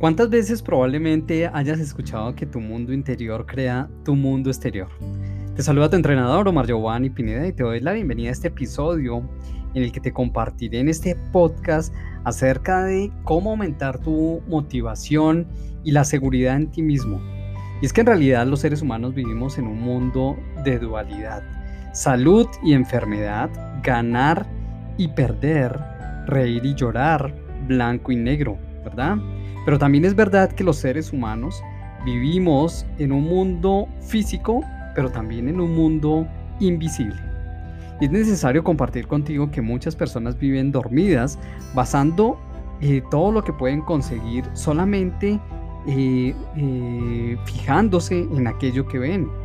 ¿Cuántas veces probablemente hayas escuchado que tu mundo interior crea tu mundo exterior? Te saluda tu entrenador Omar Giovanni Pineda y te doy la bienvenida a este episodio en el que te compartiré en este podcast acerca de cómo aumentar tu motivación y la seguridad en ti mismo. Y es que en realidad los seres humanos vivimos en un mundo de dualidad. Salud y enfermedad, ganar y perder, reír y llorar, blanco y negro, ¿verdad? Pero también es verdad que los seres humanos vivimos en un mundo físico, pero también en un mundo invisible. Y es necesario compartir contigo que muchas personas viven dormidas basando eh, todo lo que pueden conseguir solamente eh, eh, fijándose en aquello que ven.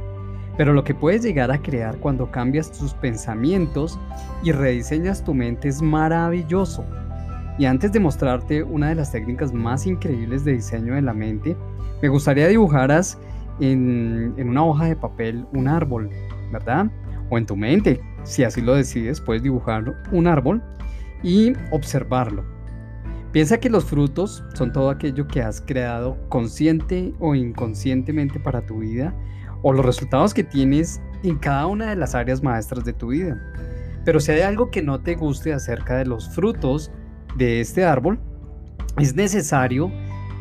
Pero lo que puedes llegar a crear cuando cambias tus pensamientos y rediseñas tu mente es maravilloso. Y antes de mostrarte una de las técnicas más increíbles de diseño de la mente, me gustaría dibujaras en, en, una hoja de papel un árbol, ¿verdad? O en tu mente, si así lo decides, puedes dibujar un árbol y observarlo. Piensa que los frutos son todo aquello que has creado consciente o inconscientemente para tu vida o los resultados que tienes en cada una de las áreas maestras de tu vida. Pero si hay algo que no te guste acerca de los frutos, de este árbol, es necesario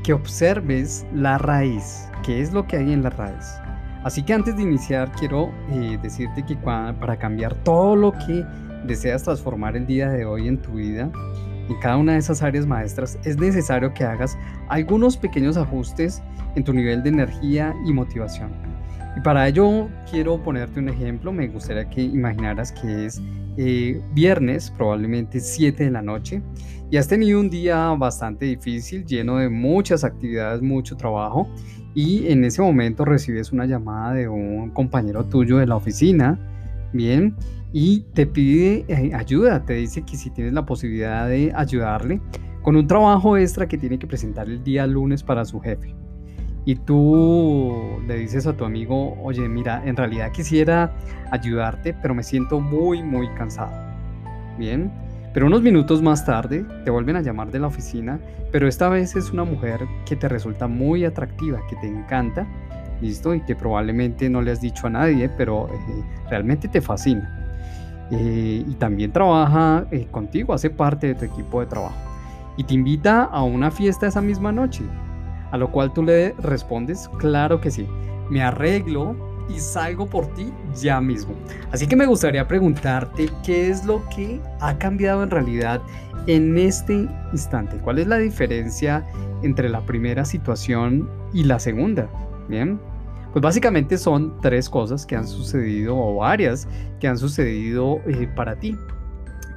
que observes la raíz, qué es lo que hay en la raíz. Así que antes de iniciar quiero eh, decirte que para cambiar todo lo que deseas transformar el día de hoy en tu vida, en cada una de esas áreas maestras, es necesario que hagas algunos pequeños ajustes en tu nivel de energía y motivación. Y para ello quiero ponerte un ejemplo, me gustaría que imaginaras que es eh, viernes, probablemente 7 de la noche, y has tenido un día bastante difícil, lleno de muchas actividades, mucho trabajo, y en ese momento recibes una llamada de un compañero tuyo de la oficina, bien, y te pide eh, ayuda, te dice que si tienes la posibilidad de ayudarle con un trabajo extra que tiene que presentar el día lunes para su jefe y tú le dices a tu amigo, oye, mira, en realidad quisiera ayudarte, pero me siento muy, muy cansado. Bien, pero unos minutos más tarde te vuelven a llamar de la oficina, pero esta vez es una mujer que te resulta muy atractiva, que te encanta, listo, y que probablemente no le has dicho a nadie, pero eh, realmente te fascina. Eh, y también trabaja eh, contigo, hace parte de tu equipo de trabajo. Y te invita a una fiesta esa misma noche a lo cual tú le respondes, claro que sí, me arreglo y salgo por ti ya mismo. Así que me gustaría preguntarte qué es lo que ha cambiado en realidad en este instante. ¿Cuál es la diferencia entre la primera situación y la segunda? Bien. Pues básicamente son tres cosas que han sucedido o varias que han sucedido eh, para ti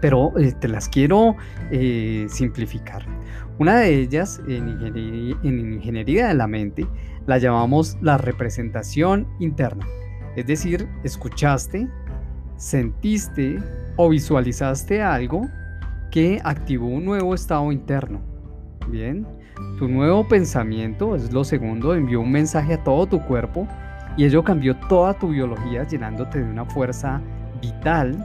pero eh, te las quiero eh, simplificar. Una de ellas en ingeniería, de la mente la llamamos la representación interna, es decir, escuchaste, sentiste o visualizaste algo que activó un nuevo estado interno. Bien, tu nuevo pensamiento es lo segundo, envió un mensaje a todo tu cuerpo y ello cambió toda tu biología llenándote de una fuerza vital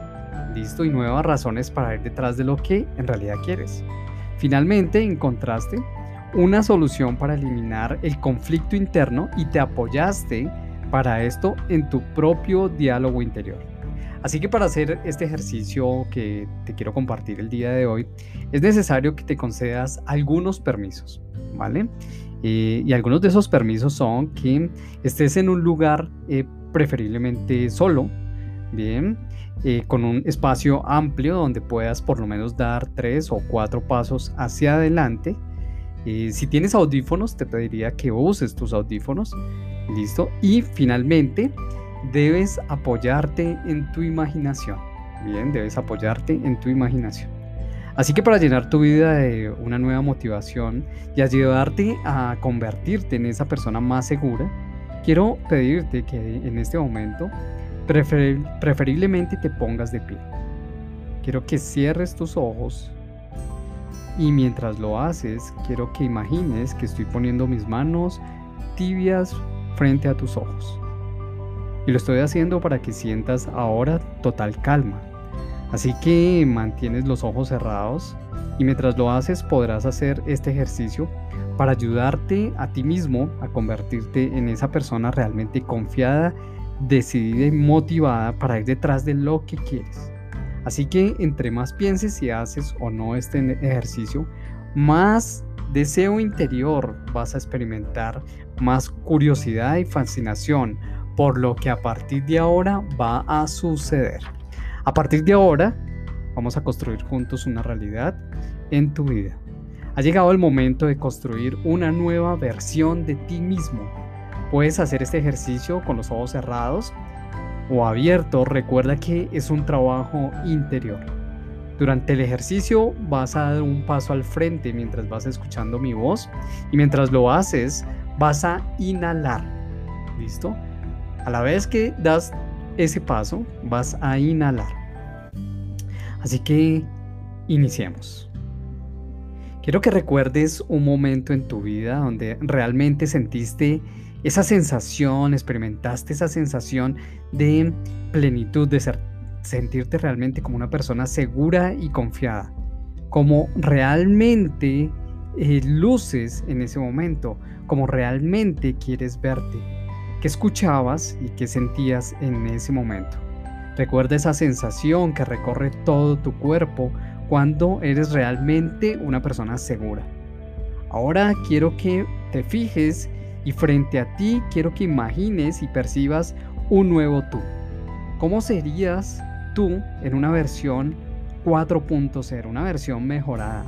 listo y nuevas razones para ir detrás de lo que en realidad quieres. Finalmente encontraste una solución para eliminar el conflicto interno y te apoyaste para esto en tu propio diálogo interior. Así que para hacer este ejercicio que te quiero compartir el día de hoy, es necesario que te concedas algunos permisos, ¿vale? Eh, y algunos de esos permisos son que estés en un lugar eh, preferiblemente solo, bien, eh, con un espacio amplio donde puedas por lo menos dar tres o cuatro pasos hacia adelante. Eh, si tienes audífonos, te pediría que uses tus audífonos. Listo. Y finalmente, debes apoyarte en tu imaginación. Bien, debes apoyarte en tu imaginación. Así que para llenar tu vida de una nueva motivación y ayudarte a convertirte en esa persona más segura, quiero pedirte que en este momento preferiblemente te pongas de pie. Quiero que cierres tus ojos y mientras lo haces, quiero que imagines que estoy poniendo mis manos tibias frente a tus ojos. Y lo estoy haciendo para que sientas ahora total calma. Así que mantienes los ojos cerrados y mientras lo haces podrás hacer este ejercicio para ayudarte a ti mismo a convertirte en esa persona realmente confiada, decidida y motivada para ir detrás de lo que quieres. Así que entre más pienses si haces o no este ejercicio, más deseo interior vas a experimentar, más curiosidad y fascinación por lo que a partir de ahora va a suceder. A partir de ahora vamos a construir juntos una realidad en tu vida. Ha llegado el momento de construir una nueva versión de ti mismo. Puedes hacer este ejercicio con los ojos cerrados o abiertos. Recuerda que es un trabajo interior. Durante el ejercicio vas a dar un paso al frente mientras vas escuchando mi voz y mientras lo haces vas a inhalar. ¿Listo? A la vez que das ese paso vas a inhalar. Así que iniciemos. Quiero que recuerdes un momento en tu vida donde realmente sentiste esa sensación, experimentaste esa sensación de plenitud, de sentirte realmente como una persona segura y confiada, como realmente eh, luces en ese momento, como realmente quieres verte, qué escuchabas y qué sentías en ese momento. Recuerda esa sensación que recorre todo tu cuerpo cuando eres realmente una persona segura. Ahora quiero que te fijes y frente a ti quiero que imagines y percibas un nuevo tú. ¿Cómo serías tú en una versión 4.0, una versión mejorada?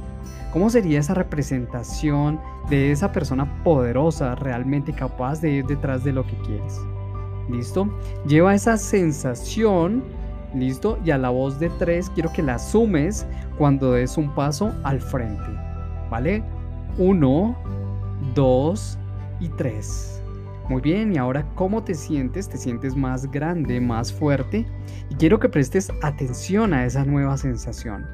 ¿Cómo sería esa representación de esa persona poderosa, realmente capaz de ir detrás de lo que quieres? ¿Listo? Lleva esa sensación ¿Listo? Y a la voz de tres quiero que la sumes cuando des un paso al frente. ¿Vale? Uno, dos y tres. Muy bien, y ahora ¿cómo te sientes? ¿Te sientes más grande, más fuerte? Y quiero que prestes atención a esa nueva sensación.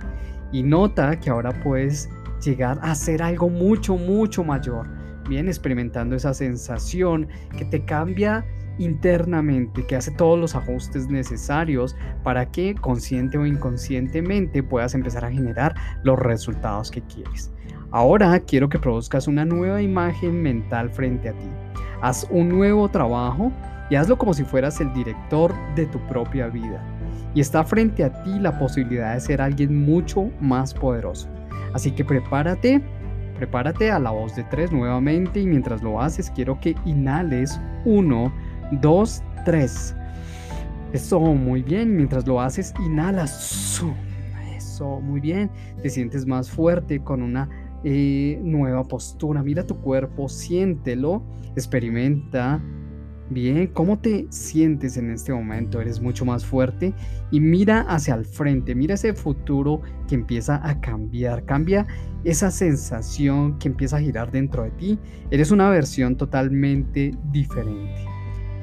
Y nota que ahora puedes llegar a hacer algo mucho, mucho mayor. Bien, experimentando esa sensación que te cambia internamente, que hace todos los ajustes necesarios para que consciente o inconscientemente puedas empezar a generar los resultados que quieres. Ahora quiero que produzcas una nueva imagen mental frente a ti. Haz un nuevo trabajo y hazlo como si fueras el director de tu propia vida. Y está frente a ti la posibilidad de ser alguien mucho más poderoso. Así que prepárate, prepárate a la voz de tres nuevamente y mientras lo haces quiero que inhales uno 2, 3. Eso, muy bien. Mientras lo haces, inhalas. Eso, muy bien. Te sientes más fuerte con una nueva postura. Mira tu cuerpo, siéntelo, experimenta. Bien, ¿cómo te sientes en este momento? Eres mucho más fuerte y mira hacia el frente, mira ese futuro que empieza a cambiar, cambia esa sensación que empieza a girar dentro de ti. Eres una versión totalmente diferente.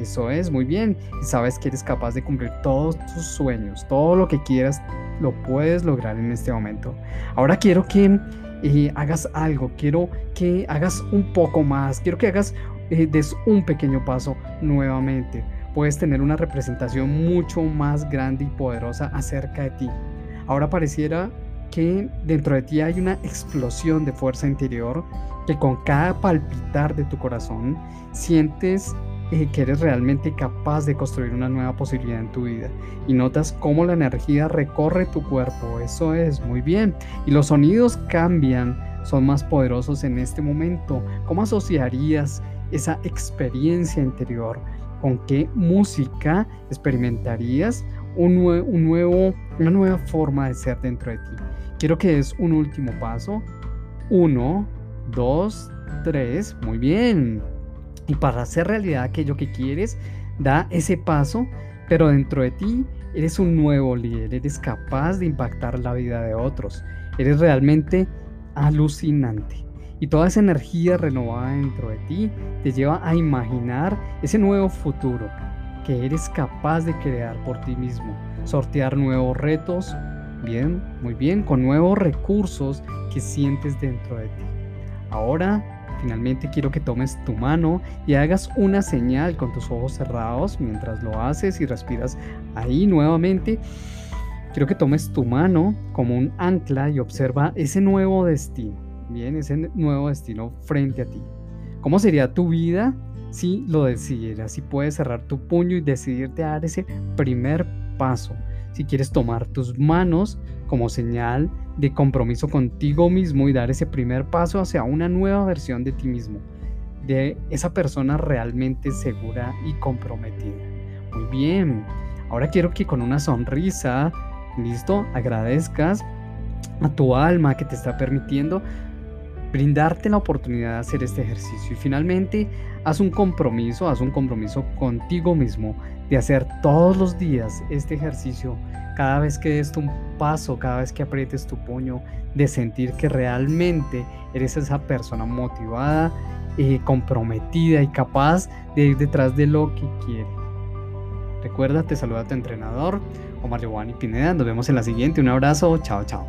Eso es, muy bien. Y sabes que eres capaz de cumplir todos tus sueños, todo lo que quieras, lo puedes lograr en este momento. Ahora quiero que eh, hagas algo, quiero que hagas un poco más, quiero que hagas, eh, des un pequeño paso nuevamente. Puedes tener una representación mucho más grande y poderosa acerca de ti. Ahora pareciera que dentro de ti hay una explosión de fuerza interior que con cada palpitar de tu corazón sientes que eres realmente capaz de construir una nueva posibilidad en tu vida y notas cómo la energía recorre tu cuerpo. Eso es muy bien. Y los sonidos cambian, son más poderosos en este momento. ¿Cómo asociarías esa experiencia interior? ¿Con qué música experimentarías un, nuevo, una nueva forma de ser dentro de ti? Quiero que des un último paso. Uno, dos, tres. Muy bien. Y para hacer realidad aquello que quieres, da ese paso, pero dentro de ti eres un nuevo líder, eres capaz de impactar la vida de otros, eres realmente alucinante. Y toda esa energía renovada dentro de ti te lleva a imaginar ese nuevo futuro que eres capaz de crear por ti mismo, sortear nuevos retos, bien, muy bien, con nuevos recursos que sientes dentro de ti. Ahora Finalmente quiero que tomes tu mano y hagas una señal con tus ojos cerrados mientras lo haces y respiras ahí nuevamente. quiero que tomes tu mano como un ancla y observa ese nuevo destino, bien, ese nuevo destino frente a ti. ¿Cómo sería tu vida si lo decidieras? Si puedes cerrar tu puño y decidirte a dar ese primer paso. Si quieres tomar tus manos como señal de compromiso contigo mismo y dar ese primer paso hacia una nueva versión de ti mismo, de esa persona realmente segura y comprometida. Muy bien, ahora quiero que con una sonrisa, listo, agradezcas a tu alma que te está permitiendo brindarte la oportunidad de hacer este ejercicio. Y finalmente, haz un compromiso, haz un compromiso contigo mismo de hacer todos los días este ejercicio, cada vez que des un paso, cada vez que aprietes tu puño, de sentir que realmente eres esa persona motivada, eh, comprometida y capaz de ir detrás de lo que quiere. Recuerda, te saluda tu entrenador, Omar Giovanni Pineda. Nos vemos en la siguiente. Un abrazo. Chao, chao.